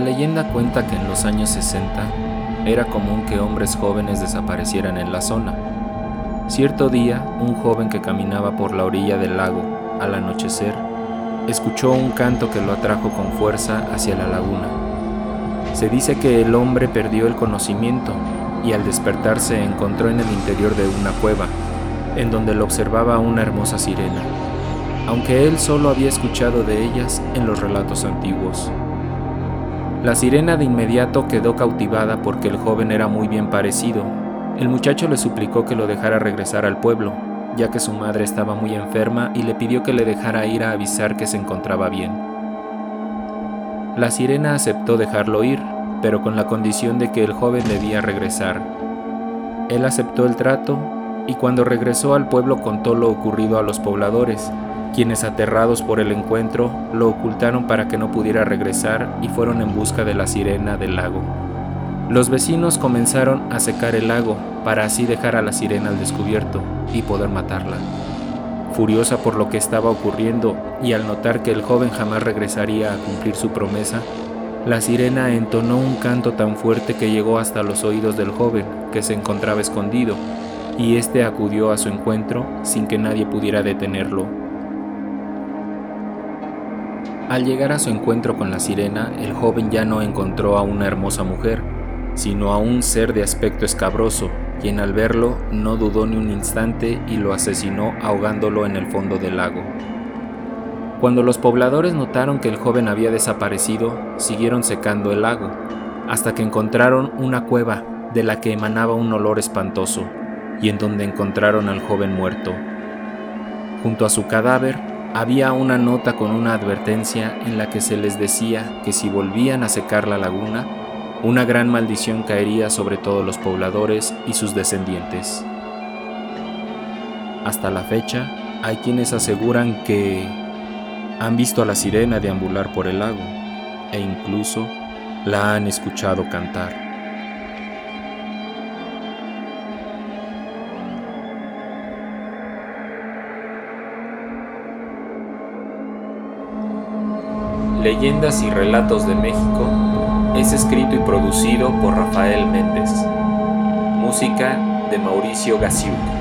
leyenda cuenta que en los años 60 era común que hombres jóvenes desaparecieran en la zona. Cierto día, un joven que caminaba por la orilla del lago al anochecer, escuchó un canto que lo atrajo con fuerza hacia la laguna. Se dice que el hombre perdió el conocimiento y al despertar se encontró en el interior de una cueva, en donde lo observaba una hermosa sirena, aunque él solo había escuchado de ellas en los relatos antiguos. La sirena de inmediato quedó cautivada porque el joven era muy bien parecido. El muchacho le suplicó que lo dejara regresar al pueblo, ya que su madre estaba muy enferma y le pidió que le dejara ir a avisar que se encontraba bien. La sirena aceptó dejarlo ir, pero con la condición de que el joven debía regresar. Él aceptó el trato y cuando regresó al pueblo contó lo ocurrido a los pobladores, quienes aterrados por el encuentro lo ocultaron para que no pudiera regresar y fueron en busca de la sirena del lago. Los vecinos comenzaron a secar el lago para así dejar a la sirena al descubierto y poder matarla. Furiosa por lo que estaba ocurriendo y al notar que el joven jamás regresaría a cumplir su promesa, la sirena entonó un canto tan fuerte que llegó hasta los oídos del joven, que se encontraba escondido, y éste acudió a su encuentro sin que nadie pudiera detenerlo. Al llegar a su encuentro con la sirena, el joven ya no encontró a una hermosa mujer, sino a un ser de aspecto escabroso, quien al verlo no dudó ni un instante y lo asesinó ahogándolo en el fondo del lago. Cuando los pobladores notaron que el joven había desaparecido, siguieron secando el lago, hasta que encontraron una cueva de la que emanaba un olor espantoso, y en donde encontraron al joven muerto. Junto a su cadáver había una nota con una advertencia en la que se les decía que si volvían a secar la laguna, una gran maldición caería sobre todos los pobladores y sus descendientes. Hasta la fecha, hay quienes aseguran que han visto a la sirena deambular por el lago e incluso la han escuchado cantar. Leyendas y Relatos de México es escrito y producido por Rafael Méndez. Música de Mauricio Gasiuk.